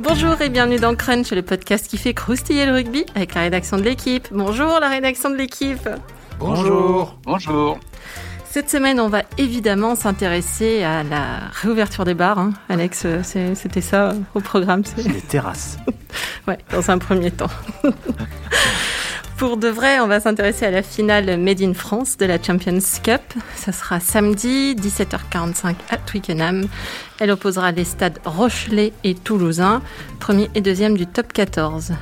Bonjour et bienvenue dans Crunch, le podcast qui fait croustiller le rugby avec la rédaction de l'équipe. Bonjour la rédaction de l'équipe. Bonjour. Bonjour. Cette semaine, on va évidemment s'intéresser à la réouverture des bars. hein. Alex, euh, c'était ça au programme. c'est- Les terrasses. Ouais, dans un premier temps. Pour de vrai, on va s'intéresser à la finale Made in France de la Champions Cup. Ça sera samedi, 17h45 à Twickenham. Elle opposera les stades Rochelet et Toulousain, premier et deuxième du top 14.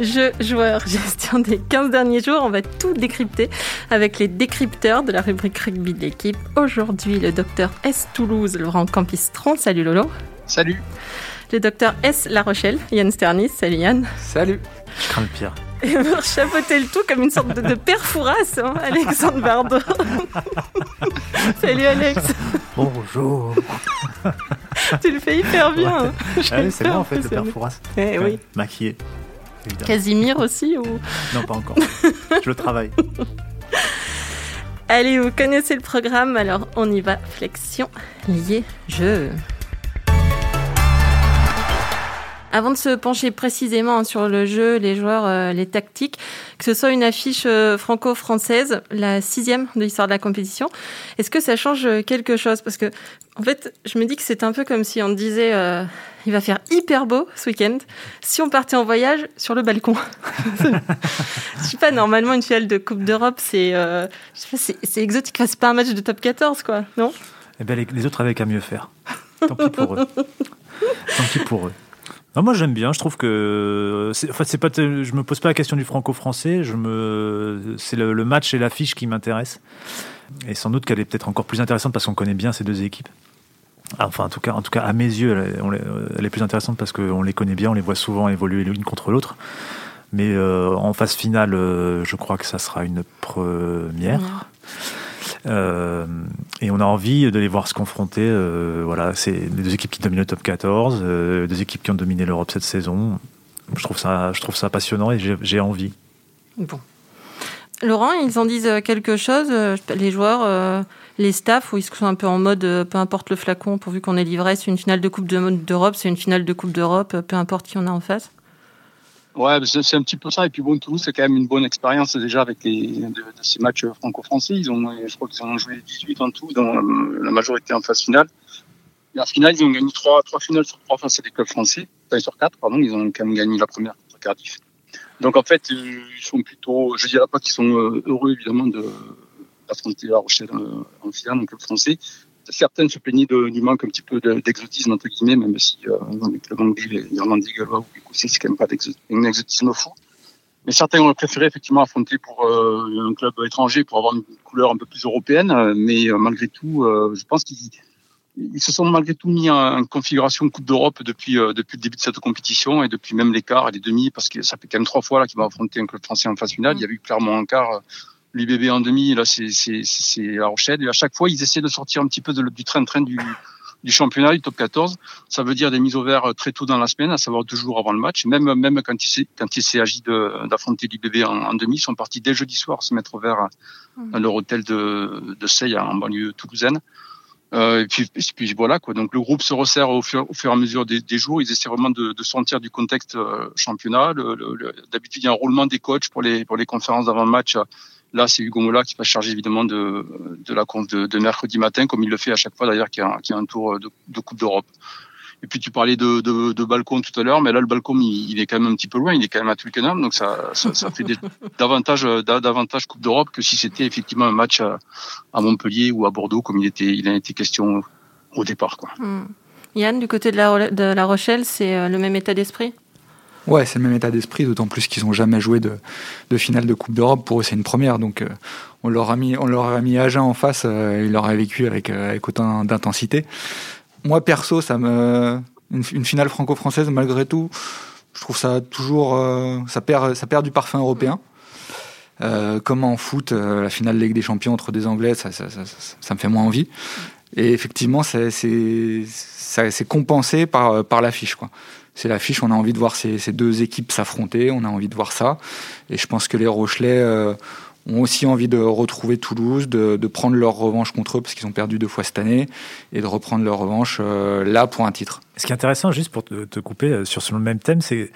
Jeux, joueurs, gestion des 15 derniers jours, on va tout décrypter avec les décrypteurs de la rubrique rugby de l'équipe. Aujourd'hui, le docteur S Toulouse, Laurent Campistron. Salut Lolo. Salut. Le docteur S La Rochelle, Yann Sternis. Salut Yann. Salut. Je crains le pire. Et pour chapeauter le tout comme une sorte de, de père Fouras, hein, Alexandre Bardot. Salut Alex, Bonjour. tu le fais hyper bien. hein. Ah oui, c'est moi en fait, le père. Fouras. Eh oui. Maquillé. Évidemment. Casimir aussi ou... Non, pas encore. Je le travaille. Allez, vous connaissez le programme, alors on y va. Flexion, lié, jeu. Avant de se pencher précisément sur le jeu, les joueurs, euh, les tactiques, que ce soit une affiche euh, franco-française, la sixième de l'histoire de la compétition, est-ce que ça change euh, quelque chose? Parce que, en fait, je me dis que c'est un peu comme si on disait euh, il va faire hyper beau ce week-end si on partait en voyage sur le balcon. je sais pas, normalement, une finale de Coupe d'Europe, euh, c'est exotique. Enfin, c'est pas un match de top 14, quoi, non? Eh bien, les, les autres avaient qu'à mieux faire. Tant pis pour eux. Tant pis pour eux. Non, moi j'aime bien. Je trouve que c'est- en fait, c'est pas. Je me pose pas la question du franco-français. Je me. C'est le, match et l'affiche qui m'intéressent. Et sans doute qu'elle est peut-être encore plus intéressante parce qu'on connaît bien ces deux équipes. Ah, Enfin, en tout cas, en tout cas, à mes yeux, elle est plus intéressante parce qu'on les connaît bien, on les voit souvent évoluer l'une contre l'autre. Mais euh, en phase finale, euh, je crois que ça sera une première. Euh, et on a envie de les voir se confronter. euh, voilà, c'est les deux équipes qui dominent le top 14, euh, deux équipes qui ont dominé l'Europe cette saison. Je trouve ça, je trouve ça passionnant et j'ai envie. Bon. Laurent, ils en disent quelque chose, euh, les joueurs, euh, les staffs, ou ils sont un peu en mode euh, peu importe le flacon, pourvu qu'on est livré, c'est une finale de Coupe de- d'Europe, c'est une finale de Coupe d'Europe, euh, peu importe qui on a en face? Ouais, c'est un petit peu ça. Et puis bon, Toulouse, c'est quand même une bonne expérience déjà avec les, de, de ces matchs franco-français. Ils ont, je crois qu'ils ont joué 18 en tout, dont la majorité en phase finale. Et en finale, ils ont gagné trois, trois finales sur trois face à des clubs français. Enfin, sur quatre, pardon. Ils ont quand même gagné la première contre Cardiff. Donc en fait, euh, ils sont plutôt, je dirais pas qu'ils sont euh, heureux évidemment de d'affronter La Rochelle euh, en finale, un club français. Certaines se plaignaient de- du manque un petit peu de- d'exotisme entre guillemets, même si euh, dans les clubs anglais, les irlandais, gallois ou écossais, c'est quand même pas un exotisme fou. Mais certains ont préféré effectivement affronter pour euh, un club étranger pour avoir une couleur un peu plus européenne. euh, Mais euh, malgré tout, euh, je pense qu'ils ils se sont malgré tout mis en, en configuration Coupe d'Europe depuis euh, depuis le début de cette compétition et depuis même les quarts et les demi, parce que ça fait quand même trois fois là qu'ils vont affronter un club français en phase finale. Il y a eu clairement un quart. Euh, L'UBB en demi, là c'est La Rochelle. Et à chaque fois, ils essaient de sortir un petit peu de, du train-train du du championnat, du top 14. Ça veut dire des mises au vert euh, très tôt dans la semaine, à savoir deux jours avant le match. Même, même quand il s'est, quand il de, d'affronter l'IBB en, en demi, ils sont partis dès jeudi soir se mettre au vert dans leur hôtel de, de Seille, en banlieue toulousaine. Euh, et puis, puis voilà quoi. Donc le groupe se resserre au fur, au fur et à mesure des, des jours. Ils essaient vraiment de, de sortir du contexte euh, championnat. D'habitude, il y a un roulement des coachs pour les pour les conférences d'avant match. Là, c'est Hugo Mola qui va charger évidemment de de la conf de, de mercredi matin, comme il le fait à chaque fois d'ailleurs qu'il y a, y a un tour de, de Coupe d'Europe. Et puis tu parlais de, de, de balcon tout à l'heure, mais là le balcon il, il est quand même un petit peu loin, il est quand même à Twickenham, donc ça, ça, ça fait des, davantage da- davantage Coupe d'Europe que si c'était effectivement un match à, à Montpellier ou à Bordeaux comme il était il a été question au départ quoi. Hmm. Yann, du côté de la, de la Rochelle, c'est euh, le même état d'esprit? Ouais, c'est le même état d'esprit, d'autant plus qu'ils n'ont jamais joué de, de finale de Coupe d'Europe. Pour eux, c'est une première. Donc, euh, on, leur a mis, on leur a mis Agen en face. euh, ils l'auraient vécu avec, euh, avec autant d'intensité. Moi, perso, ça me, une, finale franco-française, malgré tout, je trouve ça toujours. euh, ça, perd, ça perd du parfum européen. Euh, comme en foot, euh, la finale Ligue des Champions entre des Anglais, ça, ça, ça, me fait moins envie. Et effectivement, c'est compensé par, par l'affiche. C'est l'affiche, on a envie de voir ces, ces deux équipes s'affronter, on a envie de voir ça. Et je pense que les Rochelais euh, ont aussi envie de retrouver Toulouse, de, prendre leur revanche contre eux parce qu'ils ont perdu deux fois cette année et de reprendre leur revanche là pour un titre. Ce qui est intéressant, juste pour te, couper sur ce même thème, c'est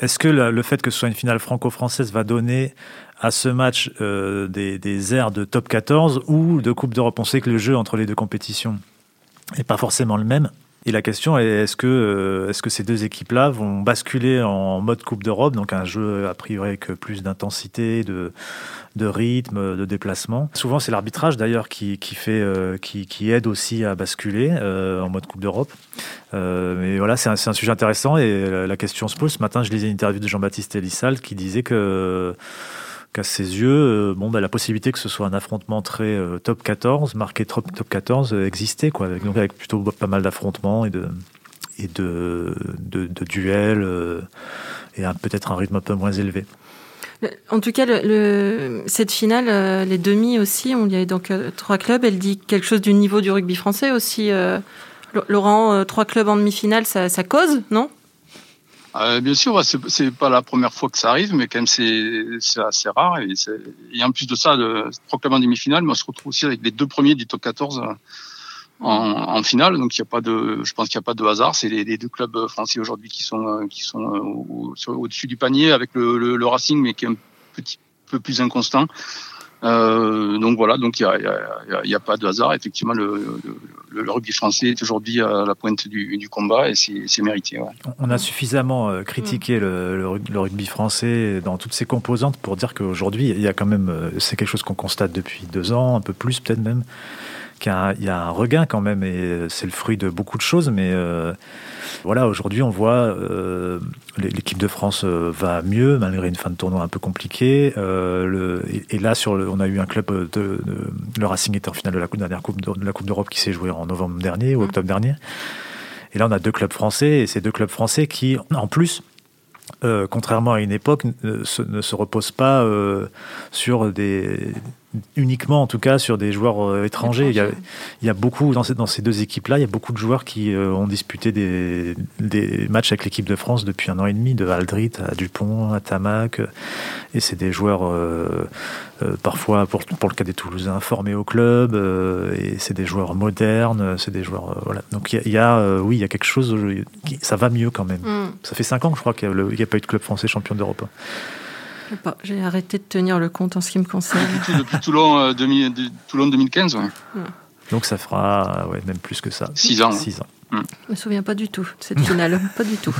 est-ce que le fait que ce soit une finale franco-française va donner à ce match des, des airs de top 14 ou de Coupe d'Europe? On sait que le jeu entre les deux compétitions n'est pas forcément le même. Et la question est est-ce que, euh, est-ce que ces deux équipes-là vont basculer en mode Coupe d'Europe, donc un jeu a priori avec plus d'intensité, de, de rythme, de déplacement? Souvent, c'est l'arbitrage d'ailleurs qui, qui fait, euh, qui, qui, aide aussi à basculer euh, en mode Coupe d'Europe. mais voilà, c'est un, un, sujet intéressant et la question se pose. Ce matin, je lisais une interview de Jean-Baptiste Elissal qui disait que qu'à ses yeux, euh, bon, bah, la possibilité que ce soit un affrontement très euh, top 14, marqué top, top 14, euh, existait, quoi. Donc avec plutôt pas mal d'affrontements et de, et de, de, duels et peut-être un rythme un peu moins élevé. En tout cas, cette finale, les demi aussi, on y avait donc trois clubs. Elle dit quelque chose du niveau du rugby français aussi. Laurent, trois clubs en demi-finale, ça cause, non? Euh, bien sûr, c'est pas la première fois que ça arrive, mais quand même c'est assez rare. Et, et, en plus de ça, le proclame en demi-finale, mais on se retrouve aussi avec les deux premiers du top 14 euh, en, en finale. Donc il y a pas de, je pense qu'il n'y a pas de hasard. C'est les, les, deux clubs français aujourd'hui qui sont euh, qui sont au-dessus du panier avec le, le, le, Racing, mais qui est un petit peu plus inconstant. Euh, donc voilà, donc il n'y a, y a, y a, pas de hasard. Effectivement, le, le, rugby français est aujourd'hui à la pointe du, du combat et c'est mérité. Ouais. On a suffisamment euh, critiqué le, le, rugby français dans toutes ses composantes pour dire qu'aujourd'hui, il y a quand même, euh, c'est quelque chose qu'on constate depuis deux ans, un peu plus peut-être même, qu'il y, y, a un regain quand même et c'est le fruit de beaucoup de choses, mais euh, voilà, aujourd'hui, on voit euh, l'équipe de France euh, va mieux malgré une fin de tournoi un peu compliquée. Euh, et, là, sur on a eu un club de, le Racing était en finale de la coupe, dernière coupe de, la Coupe d'Europe qui s'est jouée en novembre dernier ou mmh. octobre dernier. Et là, on a deux clubs français et ces deux clubs français qui, en plus, contrairement à une époque, ne se, reposent pas sur des, uniquement en tout cas sur des joueurs euh, étrangers. Il y, a, il y, a, beaucoup dans ces, dans ces deux équipes-là, il y a beaucoup de joueurs qui euh, ont disputé des, des matchs avec l'équipe de France depuis un an et demi, de Aldrit à Dupont, à Tamac, et c'est des joueurs euh, parfois pour, pour le cas des Toulousains formés au club, et c'est des joueurs modernes, c'est des joueurs voilà. Donc il y a, oui, il y a quelque chose, ça va mieux quand même. Mm. Ça fait cinq ans, je crois, qu'il n'y a, a, pas eu de club français champion d'Europe. J'ai arrêté de tenir le compte en ce qui me concerne. Depuis Toulon, euh, 2015, ouais. Donc ça fera ouais, même plus que ça. Six ans. Six ans. Je ne me souviens pas du tout de cette finale, pas du tout.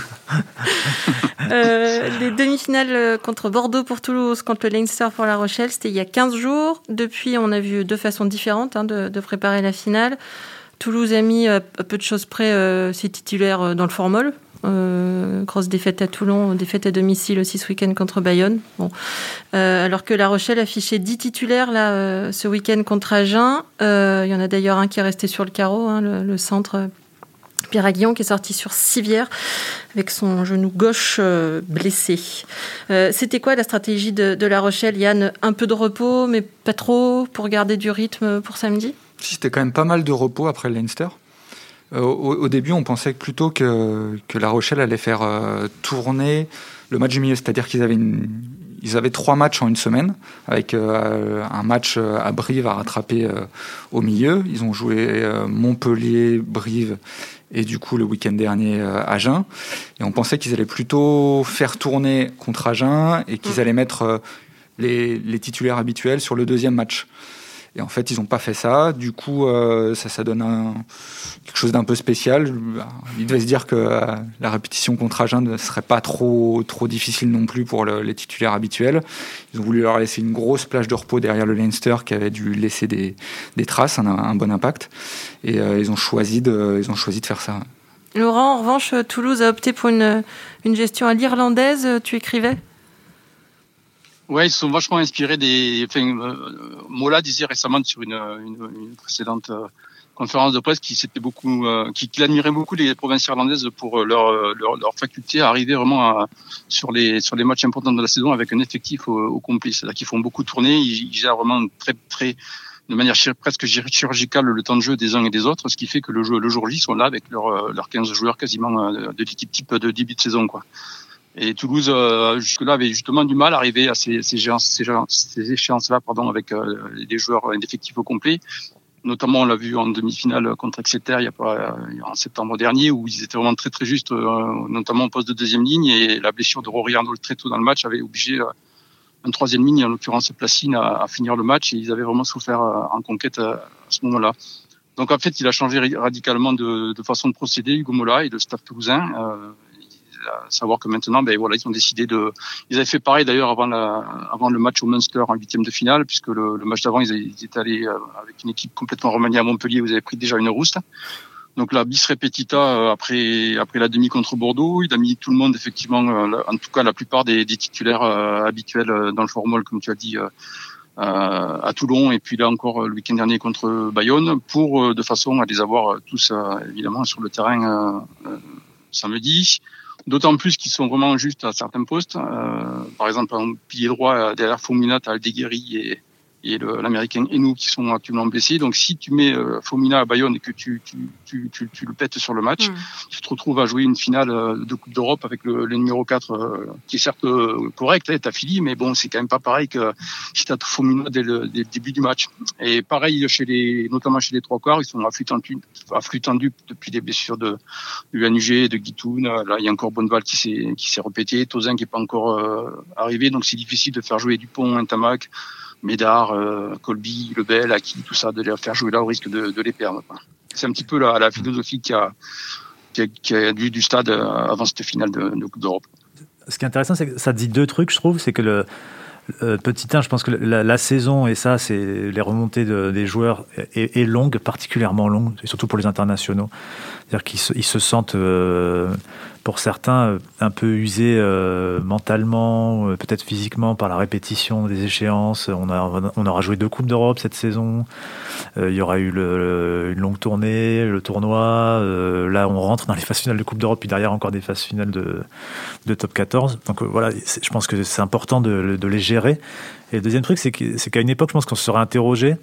Euh, les demi-finales euh, contre Bordeaux pour Toulouse, contre le Leinster pour La Rochelle, c'était il y a 15 jours. Depuis, on a vu deux façons différentes hein, de, de, préparer la finale. Toulouse a mis à peu de choses près ses titulaires dans le formol, euh, grosse défaite à Toulon, défaite à domicile aussi ce week-end contre Bayonne. Bon. Euh, alors que La Rochelle affichait 10 titulaires là, euh, ce week-end contre Agen. Il y en a d'ailleurs un qui est resté sur le carreau, hein, le, centre Pierre Aguillon qui est sorti sur Civière avec son genou gauche blessé. C'était quoi la stratégie de, La Rochelle, Yann? Un peu de repos, mais pas trop pour garder du rythme pour samedi? C'était quand même pas mal de repos après le Leinster. Euh, au, début, on pensait plutôt que, que La Rochelle allait faire euh, tourner le match du milieu, c'est-à-dire qu'ils avaient, ils avaient trois matchs en une semaine, avec euh, un match à Brive à rattraper au milieu. Ils ont joué Montpellier, Brive et du coup le week-end dernier Agen. Et on pensait qu'ils allaient plutôt faire tourner contre Agen et qu'ils mmh. allaient mettre les, les, titulaires habituels sur le deuxième match. Et en fait, ils n'ont pas fait ça. Du coup, euh, ça, donne quelque chose d'un peu spécial. Ils devaient se dire que euh, la répétition contre Agen ne serait pas trop, trop difficile non plus pour les titulaires habituels. Ils ont voulu leur laisser une grosse plage de repos derrière le Leinster qui avait dû laisser des, des traces, un, un, bon impact. Et euh, ils, ont choisi de, ils ont choisi de faire ça. Laurent, en revanche, Toulouse a opté pour une, une gestion à l'irlandaise. Tu écrivais? Ouais, ils sont vachement inspirés des. Enfin, euh, Mola disait récemment sur une, une, une précédente euh, conférence de presse qu'il s'était beaucoup, euh, qu'il admirait beaucoup les provinces irlandaises pour leur, leur, leur faculté à arriver vraiment à, sur les sur les matchs importants de la saison avec un effectif au, au complet. C'est-à-dire qu'ils font beaucoup tourner, ils, ils, gèrent vraiment très très de manière presque chirurgicale le temps de jeu des uns et des autres, ce qui fait que le, jeu, le jour J sont là avec leurs leurs 15 joueurs quasiment de l'équipe type de début de saison, quoi. Et Toulouse, euh, jusque-là, avait justement du mal à arriver à ces, ces, ces échéances-là pardon, avec euh, des joueurs d'effectifs au complet. Notamment, on l'a vu en demi-finale contre Exeter il y a pas, en septembre dernier, où ils étaient vraiment très très justes, euh, notamment au poste de deuxième ligne. Et la blessure de Rory Arnold très tôt dans le match avait obligé euh, un troisième ligne, en l'occurrence Placine, à, à, finir le match. Et ils avaient vraiment souffert en conquête à ce moment-là. Donc en fait, il a changé radicalement de, de façon de procéder, Hugo Mola et le staff toulousain. Euh, à savoir que maintenant, ben voilà, ils ont décidé de. Ils avaient fait pareil d'ailleurs avant, la, avant le match au Munster en huitième de finale, puisque le, match d'avant, ils, étaient allés euh, avec une équipe complètement remaniée à Montpellier. Vous avez pris déjà une rouste. Donc la bis repetita euh, après après la demi contre Bordeaux, il a mis tout le monde effectivement, euh, en tout cas la plupart des titulaires habituels dans le formol, comme tu as dit. à Toulon et puis là encore le week-end dernier contre Bayonne pour de façon à les avoir tous évidemment sur le terrain samedi. D'autant plus qu'ils sont vraiment justes à certains postes. Euh, par exemple, en pilier droit, euh, derrière as Aldeguerri et, et l'américain Enou qui sont actuellement blessés. Donc si tu mets euh, Fomina à Bayonne et que tu, tu, tu, tu, tu le pètes sur le match, mm. tu te retrouves à jouer une finale euh, de Coupe d'Europe avec le, le, numéro 4 euh, qui est certes euh, correct, hein, t'as Philly, mais bon, c'est quand même pas pareil que si t'as Fomina dès le, dès le, début du match. Et pareil chez les, notamment chez les trois quarts, ils sont à flux tendu, à flux tendu depuis les blessures de, de de Guitoun. Là, il y a encore Bonneval qui s'est qui s'est répété, Tozin qui est pas encore arrivé, donc c'est difficile de faire jouer Dupont, Tamac. Médard, euh, Colby, Lebel, Aki, tout ça, de les faire jouer là au risque de, les perdre. C'est un petit peu la, la philosophie qui a, qui a, du, stade euh, avant cette finale de, de Coupe d'Europe. Ce qui est intéressant, c'est que ça dit deux trucs, je trouve. C'est que le, petit 1, je pense que la, saison, et ça, c'est les remontées de, des joueurs, est, longue, particulièrement longue, et surtout pour les internationaux. C'est-à-dire qu'ils se, ils se sentent, euh, pour certains, un peu usés euh, mentalement, euh, peut-être physiquement, par la répétition des échéances. On, aura joué deux Coupes d'Europe cette saison. Euh, il y aura eu une longue tournée, le tournoi. là, on rentre dans les phases finales de Coupe d'Europe, puis derrière encore des phases finales de, de top 14. Donc voilà, je pense que c'est important de, de les gérer. Et le deuxième truc, c'est qu'à une époque, je pense qu'on se serait interrogé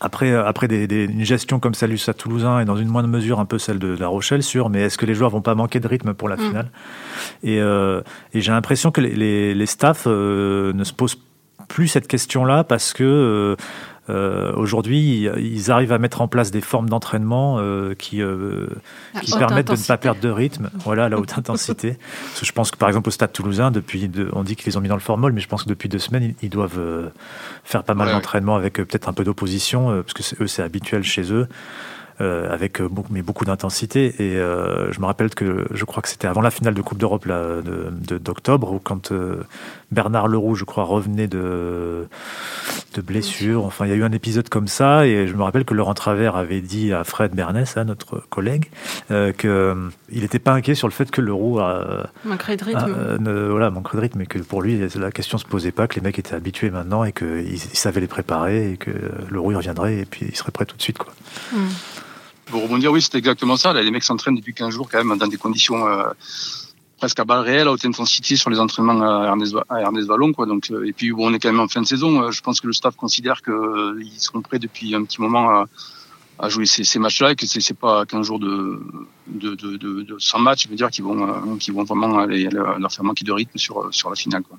après, euh, après des, des, une gestion comme celle du Stade Toulousain et dans une moindre mesure un peu celle de, de La Rochelle sur, mais est-ce que les joueurs vont pas manquer de rythme pour la mmh. finale? Et, euh, et j'ai l'impression que les, les, les staffs euh, ne se posent plus cette question-là parce que euh, aujourd'hui, ils arrivent à mettre en place des formes d'entraînement euh, qui, euh, qui permettent intensité. de ne pas perdre de rythme, voilà, à la haute intensité. Parce que je pense que par exemple au Stade Toulousain, depuis, deux, on dit qu'ils les ont mis dans le formol, mais je pense que depuis deux semaines, ils, doivent euh, faire pas mal ouais, d'entraînement ouais. avec peut-être un peu d'opposition, parce que eux, c'est habituel chez eux euh, avec euh, beaucoup, mais beaucoup d'intensité. Et euh, je me rappelle que je crois que c'était avant la finale de Coupe d'Europe d'octobre, où quand euh, Bernard Leroux, je crois, revenait de, de blessure. Enfin, il y a eu un épisode comme ça, et je me rappelle que Laurent Travers avait dit à Fred Bernès, hein, notre collègue, euh, qu'il n'était pas inquiet sur le fait que Leroux a, manquerait de rythme. A, ne, voilà, manquerait de rythme, et que pour lui, la question se posait pas, que les mecs étaient habitués maintenant et qu'ils savaient les préparer, et que Leroux y reviendrait, et puis il serait prêt tout de suite. Quoi. Mm. Pour rebondir, oui, c'est exactement ça. Les mecs s'entraînent depuis 15 jours quand même dans des conditions euh, presque à balles réelles, à haute intensité sur les entraînements à Ernest, à Ernest Vallon. Quoi. Donc, euh, et puis, bon, on est quand même en fin de saison. Euh, je pense que le staff considère qu'ils seront prêts depuis un petit moment à, à jouer ces, ces matchs-là et que c'est pas 15 jours de, de, de, de, de 100 matchs, je veux dire, qu'ils vont, vont vraiment aller, leur faire manquer de rythme sur, sur la finale. Quoi.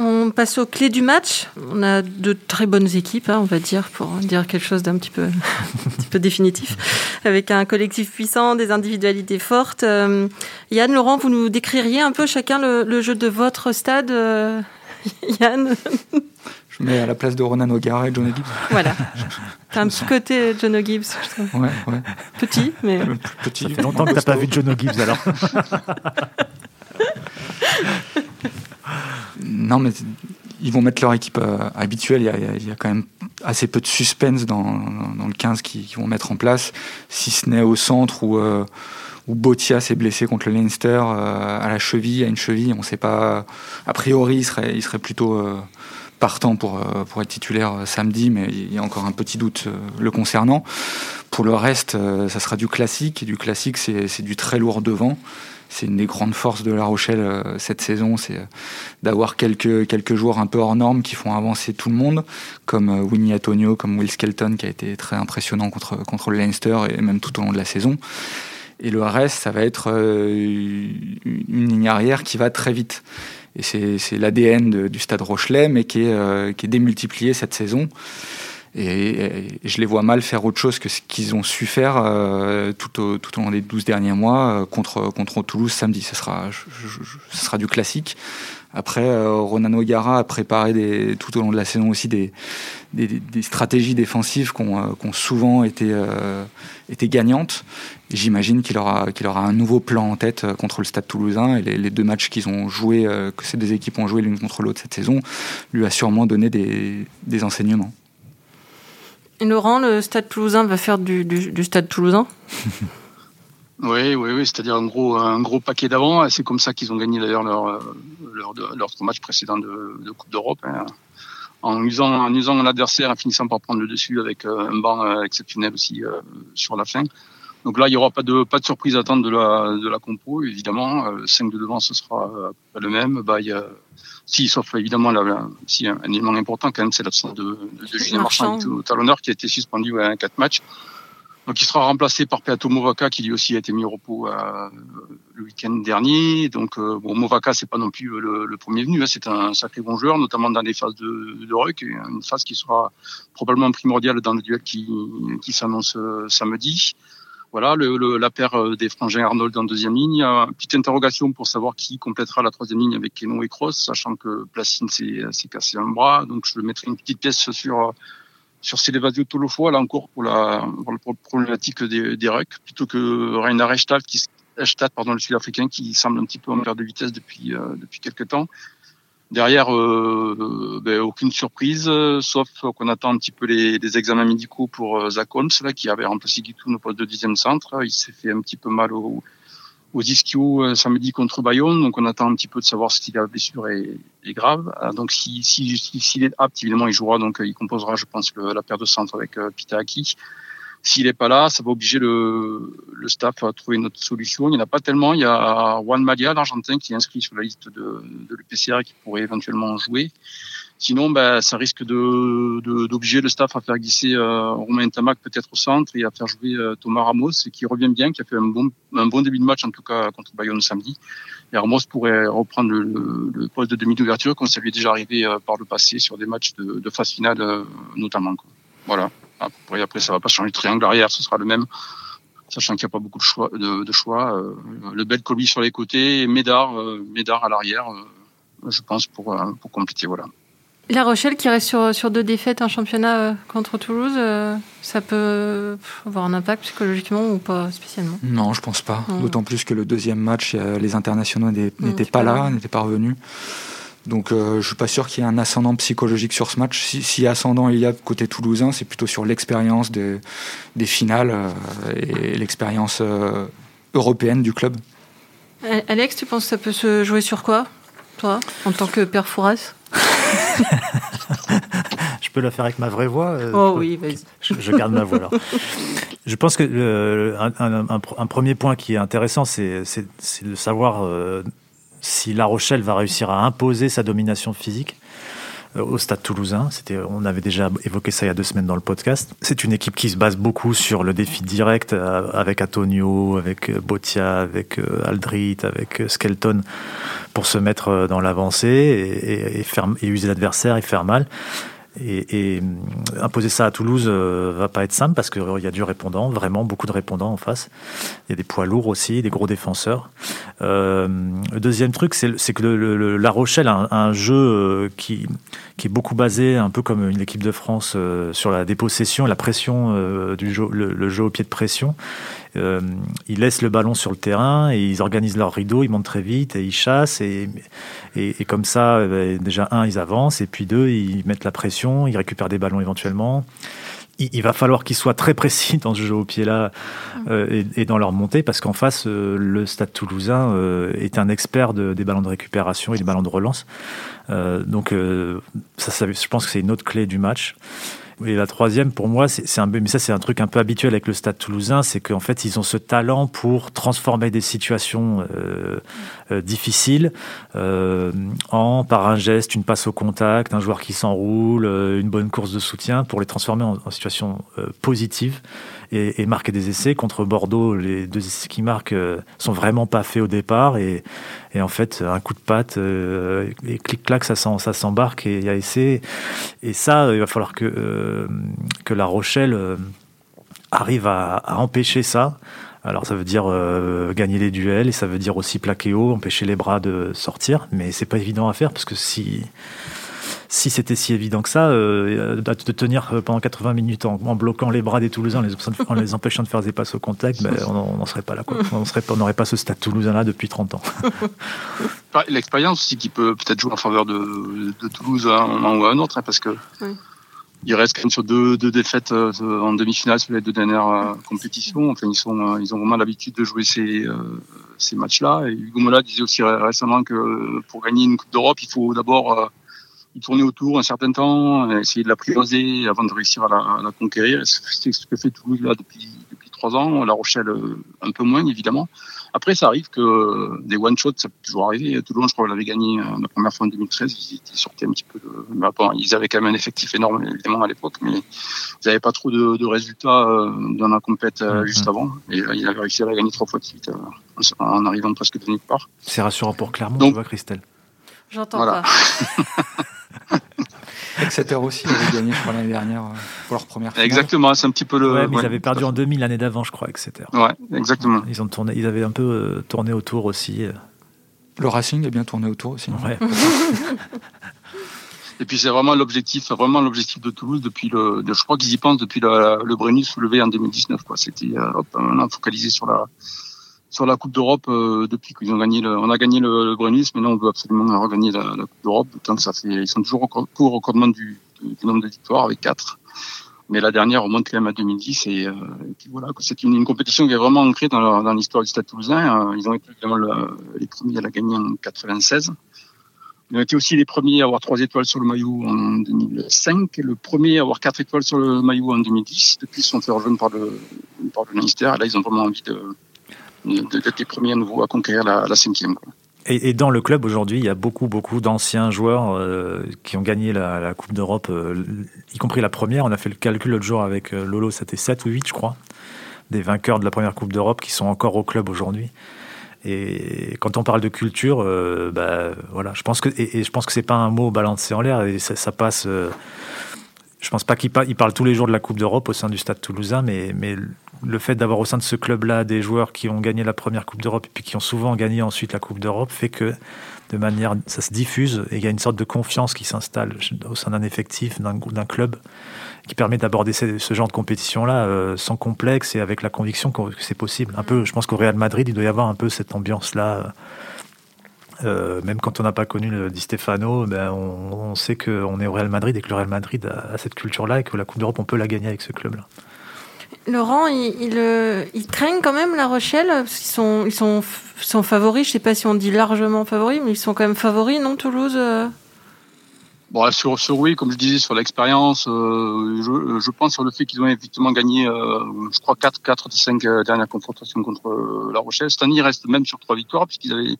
On passe aux clés du match. On a de très bonnes équipes, hein, on va dire, pour dire quelque chose d'un petit peu, un petit peu définitif, avec un collectif puissant, des individualités fortes. Euh, Yann, Laurent, vous nous décririez un peu chacun le, le jeu de votre stade euh, Yann? Je mets à la place de Ronan O'Gara et John Gibbs. Voilà. T'as un petit côté John Gibbs, je trouve. Ouais, ouais. Petit, mais. Petit. Ça fait longtemps que t'as pas vu John Gibbs alors. Non, mais ils vont mettre leur équipe euh, habituelle. Il y, a, quand même assez peu de suspense dans, le 15 qu'ils qui vont mettre en place, si ce n'est au centre où, euh, où s'est blessé contre le Leinster euh, à la cheville, à une cheville. On ne sait pas. A priori, il serait, plutôt euh, partant pour, pour être titulaire samedi, mais il y a encore un petit doute le concernant. Pour le reste, ça sera du classique. Et du classique, c'est du très lourd devant c'est une des grandes forces de La Rochelle euh, cette saison, c'est euh, d'avoir quelques, quelques joueurs un peu hors normes qui font avancer tout le monde, comme euh, Winnie Antonio, comme Will Skelton qui a été très impressionnant contre, contre le Leinster et même tout au long de la saison. Et le reste, ça va être une ligne arrière qui va très vite. Et c'est l'ADN du stade Rochelet, mais qui est, qui est démultiplié cette saison. Et, je les vois mal faire autre chose que ce qu'ils ont su faire euh, tout, au, tout, au, long des 12 derniers mois euh, contre, contre Toulouse samedi. Ce sera, sera du classique. Après, euh, Ronan Gara a préparé tout au long de la saison aussi des, des, stratégies défensives qui ont, souvent été, été gagnantes. J'imagine qu'il aura, qu'il aura un nouveau plan en tête contre le Stade toulousain. Et les, les deux matchs qu'ils ont joués, que ces deux équipes ont joué l'une contre l'autre cette saison, lui a sûrement donné des, des enseignements. Laurent, le Stade toulousain va faire du, Stade toulousain Oui, oui, oui, c'est-à-dire un gros, un gros paquet d'avant. C'est comme ça qu'ils ont gagné d'ailleurs leur, leur, leur, match précédent de, Coupe d'Europe. Hein. En usant, en usant l'adversaire, en finissant par prendre le dessus avec euh, un banc euh, exceptionnel aussi euh, sur la fin. Donc là, il n'y aura pas de, pas de surprise à attendre de la, de la compo, évidemment. 5 de devant, ce sera le même. Bah, il y a, si, sauf évidemment, là, si un, élément important quand même, c'est l'absence de, de, de Julien Marchand, au talonneur qui a été suspendu à quatre matchs. Donc il sera remplacé par Peato Movaca qui lui aussi a été mis au repos euh, le week-end dernier. Donc euh, bon, Movaca c'est pas non plus le, le premier venu, hein. c'est un sacré bon joueur, notamment dans les phases de, de ruck, une phase qui sera probablement primordiale dans le duel qui, qui s'annonce euh, samedi. Voilà, le, la paire euh, des frangins Arnold en deuxième ligne. Petite interrogation pour savoir qui complétera la troisième ligne avec Keno et Cross, sachant que Placine s'est cassé un bras. Donc je mettrai une petite pièce sur sur Célevazio Tolofo, là encore pour la, pour la problématique des, des rucks, plutôt que Rainer Reichstadt, qui, pardon, le Sud-Africain, qui semble un petit peu en perte de vitesse depuis, euh, depuis quelques temps. Derrière, euh, ben, aucune surprise, euh, sauf qu'on attend un petit peu les, examens médicaux pour euh, Zach Holmes, qui avait remplacé Guitou au poste de dixième centre. Il s'est fait un petit peu mal au, aux ischio samedi contre Bayonne, donc on attend un petit peu de savoir si la blessure est, est grave. donc si si, si, est apte, évidemment, il jouera, donc il composera, je pense, la paire de centre avec euh, Pitaki. S'il n'est pas là, ça va obliger le, le staff à trouver une autre solution. Il n'y en a pas tellement. Il y a Juan Malia, l'Argentin, qui est inscrit sur la liste de, de l'EPCR qui pourrait éventuellement jouer. Sinon, ben, ça risque de d'obliger le staff à faire glisser euh, Romain Tamac peut-être au centre et à faire jouer euh, Thomas Ramos, qui revient bien, qui a fait un bon, un bon début de match en tout cas contre Bayonne samedi. Et Ramos pourrait reprendre le, le, poste de demi d'ouverture, comme ça lui est déjà arrivé euh, par le passé sur des matchs de, de phase finale euh, notamment. Quoi. Voilà. Après, après, ça va pas changer le triangle arrière, ce sera le même, sachant qu'il n'y a pas beaucoup de choix. De, de choix. Euh, le bel Colby sur les côtés, Médard, Médard à l'arrière, je pense pour pour compléter. Voilà. La Rochelle qui reste sur, sur deux défaites en championnat euh, contre Toulouse, euh, ça peut avoir un impact psychologiquement ou pas spécialement? Non, je pense pas. D'autant plus que le deuxième match, euh, les internationaux n'étaient pas là, n'étaient pas revenus. Donc je suis pas sûr qu'il y ait un ascendant psychologique sur ce match. Si, si ascendant il y a côté toulousain, c'est plutôt sur l'expérience des, des finales et l'expérience européenne du club. Alex, tu penses que ça peut se jouer sur quoi, toi, en tant que père Fouras? Je peux la faire avec ma vraie voix euh, Oh oui, vas-y. Je, garde ma voix alors. Je pense que un, premier point qui est intéressant, c'est de savoir euh, si La Rochelle va réussir à imposer sa domination physique euh, au Stade Toulousain. C'était, on avait déjà évoqué ça il y a deux semaines dans le podcast. C'est une équipe qui se base beaucoup sur le défi direct avec Antonio, avec Botia, avec Aldrit, avec Skelton pour se mettre euh, dans l'avancée et, et user l'adversaire et faire mal. Et, et, euh, imposer ça à Toulouse euh, va pas être simple parce qu'il y a du répondant, vraiment beaucoup de répondants en face. Il y a des poids lourds aussi, des gros défenseurs. Euh, le deuxième truc, c'est que le, La Rochelle a un, jeu qui, qui est beaucoup basé, un peu comme une équipe de France, sur la dépossession, la pression du jeu, le, jeu au pied de pression. Euh, ils laissent le ballon sur le terrain et ils organisent leur rideau, ils montent très vite et ils chassent et, et, comme ça, euh, déjà un, ils avancent et puis deux, ils mettent la pression, ils récupèrent des ballons éventuellement. Il, va falloir qu'ils soient très précis dans ce jeu au pied là euh, et, dans leur montée parce qu'en face, le Stade Toulousain est un expert de, des ballons de récupération et des ballons de relance. donc, ça, je pense que c'est une autre clé du match. Et la troisième, pour moi, c'est un un truc un peu habituel avec le Stade Toulousain, c'est qu'en fait ils ont ce talent pour transformer des situations euh, euh, difficiles euh, en par un geste, une passe au contact, un joueur qui s'enroule, une bonne course de soutien, pour les transformer en, en situation positive et, marquer des essais. Contre Bordeaux, les deux essais qui marquent sont vraiment pas faits au départ et, et en fait, un coup de patte et clic-clac, ça s'embarque et il y a essai. Et ça, il va falloir que, que La Rochelle arrive à, empêcher ça. Alors ça veut dire euh, gagner les duels et ça veut dire aussi plaquer haut, empêcher les bras de sortir, mais c'est pas évident à faire parce que si si c'était si évident que ça, euh, de tenir pendant 80 minutes en, bloquant les bras des Toulousains, les, en les empêchant de faire des passes au contact, ben, on n'en serait pas là. On n'aurait pas ce stade toulousain là depuis 30 ans. L'expérience aussi qui peut peut-être jouer en faveur de, Toulouse à un moment ou à un autre, hein, parce que il reste quand même sur deux, deux défaites euh, en demi-finale sur les deux dernières euh, compétitions. Enfin, ils, sont, euh, ils ont vraiment l'habitude de jouer ces, ces matchs-là. Et Hugo Mola disait aussi récemment que pour gagner une Coupe d'Europe, il faut d'abord tourner autour un certain temps, essayer de la prioriser avant de réussir à la, à la conquérir. C'est ce que fait Toulouse là depuis, depuis trois ans. La Rochelle, un peu moins, évidemment. Après, ça arrive que des one-shots, ça peut toujours arriver. Toulon, je crois, l'avait gagné euh, la première fois en 2013. Ils étaient sortis un petit peu de. Bah, ils avaient quand même un effectif énorme, évidemment, à l'époque, mais ils n'avaient pas trop de, résultats euh, dans la compète euh, mhm. juste avant. Et ils avaient réussi à la gagner trois fois de suite en arrivant presque de nulle part. C'est rassurant pour Clermont, tu vois, Christelle. J'entends pas. Exeter aussi avait gagné, je crois, l'année dernière euh, pour leur première finale. Exactement, c'est un petit peu le. Ouais, mais ils avaient perdu en 2000 l'année d'avant, je crois, Exeter. Ouais, exactement. Ils, ont tourné, ils avaient un peu euh, tourné autour aussi. Euh. Le Racing a bien tourné autour aussi. Ouais. Et puis c'est vraiment l'objectif, vraiment l'objectif de Toulouse depuis le, je crois qu'ils y pensent depuis le, le Brennus soulevé en 2019. Quoi. C'était, hop, on a focalisé sur la, sur la Coupe d'Europe euh, depuis qu'ils ont gagné le, on a gagné le, le mais on veut absolument regagner la, la Coupe d'Europe. Ça fait, ils sont toujours au recordement du, du, nombre de victoires avec quatre. Mais la dernière remonte quand même à 2010 et, euh, et puis voilà, c'est une, une, compétition qui est vraiment ancrée dans, l'histoire du Stade Toulousain. Euh, ils ont été évidemment les premiers à la gagner en 96. Ils ont été aussi les premiers à avoir trois étoiles sur le maillot en 2005 et le premier à avoir quatre étoiles sur le maillot en 2010. Depuis, ils sont fait rejoindre par le, par le Leinster. Et là, ils ont vraiment envie de, d'être les premiers à nouveau à conquérir la, la cinquième. Et, dans le club aujourd'hui, il y a beaucoup, beaucoup d'anciens joueurs euh, qui ont gagné la, Coupe d'Europe, euh, y compris la première. On a fait le calcul l'autre jour avec euh, Lolo, c'était 7 ou 8, je crois, des vainqueurs de la première Coupe d'Europe qui sont encore au club aujourd'hui. Et quand on parle de culture, bah, voilà, je pense que et, et je pense que c'est pas un mot balancé en l'air et ça, passe. je pense pas qu'il il parle tous les jours de la Coupe d'Europe au sein du Stade Toulousain, mais le fait d'avoir au sein de ce club-là des joueurs qui ont gagné la première Coupe d'Europe et puis qui ont souvent gagné ensuite la Coupe d'Europe fait que de manière, ça se diffuse et il y a une sorte de confiance qui s'installe au sein d'un effectif, d'un club, qui permet d'aborder ce, genre de compétition-là euh, sans complexe et avec la conviction que c'est possible. Un peu, je pense qu'au Real Madrid, il doit y avoir un peu cette ambiance-là. Euh, même quand on n'a pas connu le Di Stefano, ben on, sait qu'on est au Real Madrid et que le Real Madrid a, a cette culture-là et que la Coupe d'Europe, on peut la gagner avec ce club-là. Laurent, ils, euh, craignent quand même La Rochelle parce qu'ils sont, ils sont, sont favoris. Je ne sais pas si on dit largement favoris, mais ils sont quand même favoris, non, Toulouse euh Bon, sur, oui, comme je disais, sur l'expérience, euh, je, je, pense sur le fait qu'ils ont effectivement gagné, je crois, 4, 4 des 5 euh, dernières confrontations contre La Rochelle. Cette année, ils restent même sur trois victoires, puisqu'ils avaient,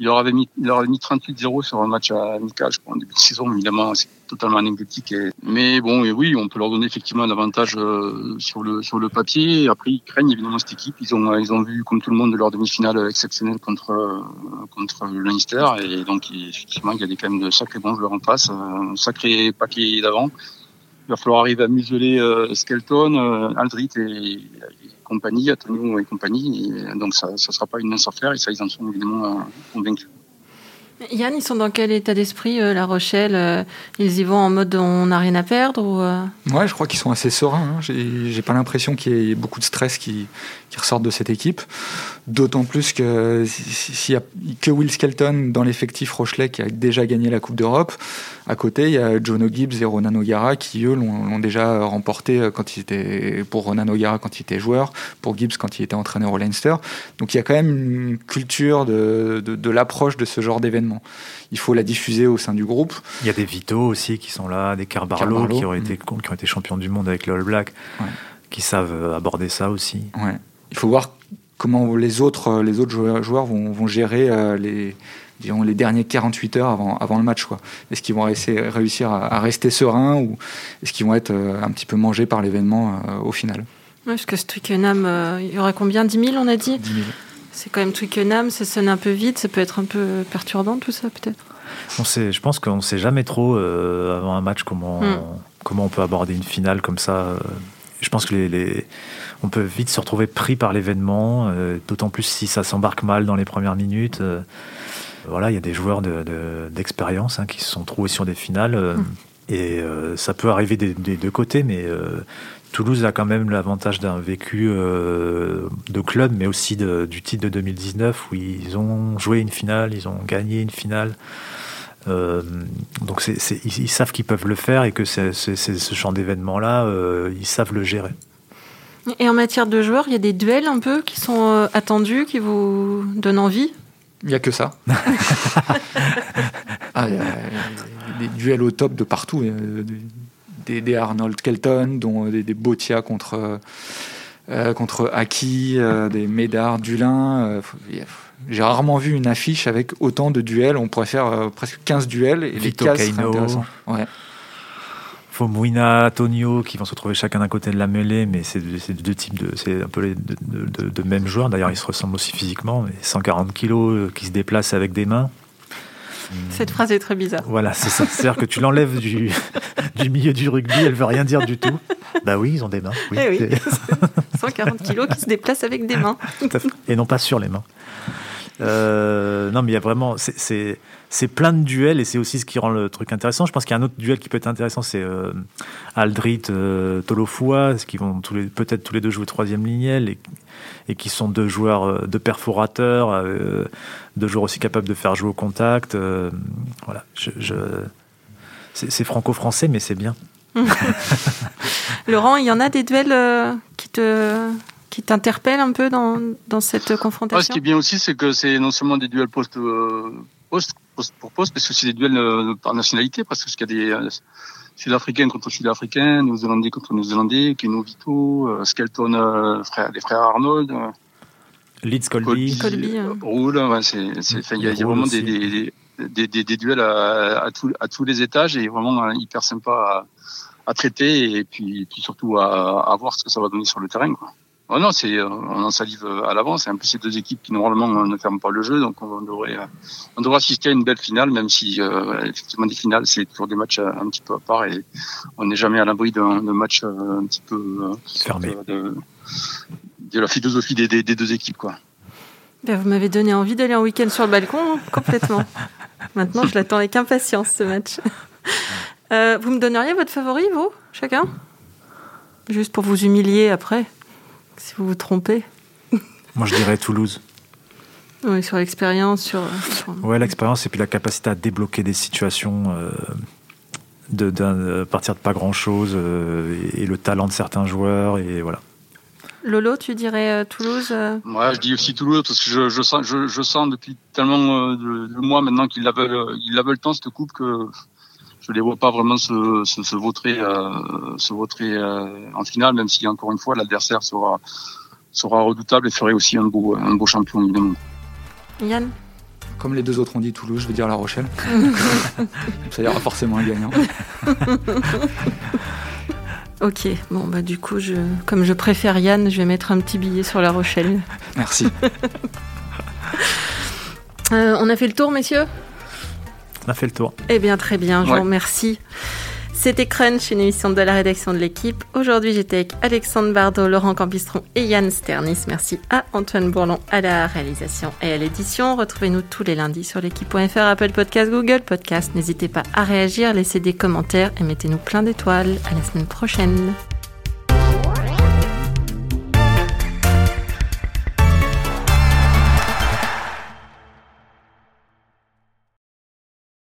leur avaient mis, ils leur avaient mis 38-0 sur un match à amical, je crois, en début de saison. Évidemment, totalement anecdotique. Mais bon, et oui, on peut leur donner effectivement un avantage sur le, sur le papier. Après, ils craignent évidemment cette équipe. Ils ont, ils ont vu, comme tout le monde, leur demi-finale exceptionnelle contre, contre le Leinster. Et donc, effectivement, il y a des, quand même de sacrés bons joueurs en face un sacré paquet d'avant. Il va falloir arriver à museler euh, Skelton, euh, Aldrit et, compagnie, Antonio et compagnie. Donc ça ne sera pas une mince affaire et ça, ils en sont évidemment euh, convaincus. Yann, ils sont dans quel état d'esprit, La Rochelle Ils y vont en mode on n'a rien à perdre ou Ouais, je crois qu'ils sont assez sereins. Hein. J'ai pas l'impression qu'il y ait beaucoup de stress qui, qui ressortent de cette équipe. D'autant plus que s'il a que Will Skelton dans l'effectif Rochelet qui a déjà gagné la Coupe d'Europe, à côté il y a Jono Gibbs et Ronan O'Gara qui eux l'ont déjà remporté quand il était pour Ronan O'Gara quand il était joueur, pour Gibbs quand il était entraîneur au Leinster. Donc il y a quand même une culture de, de l'approche de ce genre d'événement. Il faut la diffuser au sein du groupe. Il y a des Vito aussi qui sont là, des Carbarlo, qui, ont été, mm. qui ont été champions du monde avec le All Black, ouais. qui savent aborder ça aussi. Ouais il faut voir comment les autres, les autres joueurs vont, gérer euh, les, les derniers 48 heures avant, avant le match. Est-ce qu'ils vont réussir à, rester sereins ou est-ce qu'ils vont être euh, un petit peu mangés par l'événement euh, au final? Parce que ce Twickenham, euh, il y aura combien? 10 000 on a dit? 10 000. C'est quand même Twickenham, ça sonne un peu vite, ça peut être un peu perturbant tout ça peut-être. On sait, je pense qu'on ne sait jamais trop euh, avant un match comment, Hmm. comment on peut aborder une finale comme ça. euh. Je pense que les, les- on peut vite se retrouver pris par l'événement, euh, d'autant plus si ça s'embarque mal dans les premières minutes. euh. voilà, il y a des joueurs de- de- d'expérience hein, qui se sont trouvés sur des finales Hmm. et ça peut arriver des, des deux côtés, mais Toulouse a quand même l'avantage d'un vécu euh, de club, mais aussi de- du titre de 2019 où ils ont joué une finale, ils ont gagné une finale. Euh, donc ils, ils savent qu'ils peuvent le faire et que ce genre d'événement-là, euh, ils savent le gérer. Et en matière de joueurs, il y a des duels un peu qui sont euh, attendus, qui vous donnent envie? Il n'y a que ça. Ah, il y a des duels au top de partout. Il y a Des, des- des Arnold Kelton, dont des, des Botia contre, euh, contre Aki, euh, des Médard, Dulin. euh, J'ai rarement vu une affiche avec autant de duels. On pourrait faire euh, presque 15 duels et les Vito 15 Caino. intéressants. Ouais. Fomouina, Tonio, qui vont se retrouver chacun d'un côté de la mêlée, mais c'est deux types de, c'est un peu les de, de- de- de mêmes joueurs. D'ailleurs, ils se ressemblent aussi physiquement, mais 140 kilos euh, qui se déplacent avec des mains. Cette phrase est très bizarre. Voilà, c'est ça. C'est-à-dire que tu l'enlèves du, du milieu du rugby, elle veut rien dire du tout. Bah oui, ils ont des mains. Oui. Eh oui. C'est- 140 kilos qui se déplacent avec des mains. Et non pas sur les mains. Euh, non, mais il y a vraiment. c'est- C'est plein de duels et c'est aussi ce qui rend le truc intéressant. Je pense qu'il y a un autre duel qui peut être intéressant, c'est euh, Aldrit, euh, Tolofua, qui vont tous les- peut-être tous les deux jouer troisième lignelle et, et qui sont deux joueurs, euh, deux perforateurs, euh, deux joueurs aussi capables de faire jouer au contact. euh, voilà, je, je- c'est c'est franco-français, mais c'est bien. Laurent, il y en a des duels euh, qui te qui t'interpellent un peu dans, dans cette Ouais, ce confrontation? qui est bien aussi, c'est que c'est non seulement des duels poste, euh, poste, poste pour poste, mais c'est aussi des duels euh, par nationalité, parce qu'il y a des euh, Sud-Africains contre Sud-Africains, Néo-Zélandais contre Néo-Zélandais, Keno Vito, euh, Skelton, frère, les frères Arnold, Leeds Colby. Colby, hein. Roule, ouais, c'est, c'est, enfin, il y a, vraiment des, des, des, des, des duels à, à, tous, à tous les étages et vraiment hyper sympa à, à traiter et puis, puis surtout à, à voir ce que ça va donner sur le terrain. Quoi. Oh non, c'est, euh, on en salive à l'avance. Et en plus, c'est deux équipes qui normalement ne ferment pas le jeu, donc on devrait, euh, on devrait assister à une belle finale, même si euh, effectivement des finales, c'est toujours des matchs euh, un petit peu à part et on n'est jamais à l'abri d'un, match euh, un petit peu euh, Fermé. euh, de, de la philosophie des, des, des deux équipes. Quoi. Ben, vous m'avez donné envie d'aller en week-end sur le balcon, hein, complètement. Maintenant, je l'attends avec impatience, ce match. Euh, vous me donneriez votre favori, vous, chacun? Juste pour vous humilier après, si vous vous trompez. Moi, je dirais Toulouse. Oui, sur l'expérience, sur... sur- Ouais, l'expérience et puis la capacité à débloquer des situations euh, de, à partir de pas grand chose et, et le talent de certains joueurs et voilà. Lolo, tu dirais euh, Toulouse euh, Ouais, je dis aussi Toulouse parce que je, je sens, je, je sens depuis tellement euh, de, de mois maintenant qu'ils la veulent, euh, ils la veulent tant cette coupe que je les vois pas vraiment se, se, se vautrer, euh, se vautrer euh, en finale, même si encore une fois l'adversaire sera sera redoutable et ferait aussi un beau un beau champion évidemment. Yann? Comme les deux autres ont dit Toulouse, je vais dire La Rochelle. Ça y aura forcément un gagnant. Ok, bon, bah du coup, je, comme je préfère Yann, je vais mettre un petit billet sur La Rochelle. Merci. Euh, on a fait le tour, messieurs? On a fait le tour. Eh bien, très bien, je Ouais. vous remercie. C'était Crunch, une émission de la rédaction de l'équipe. Aujourd'hui, j'étais avec Alexandre Bardot, Laurent Campistron et Yann Sternis. Merci à Antoine Bourlon à la réalisation et à l'édition. Retrouvez-nous tous les lundis sur l'équipe.fr, Apple Podcast, Google Podcast. N'hésitez pas à réagir, laissez des commentaires et mettez-nous plein d'étoiles. À la semaine prochaine.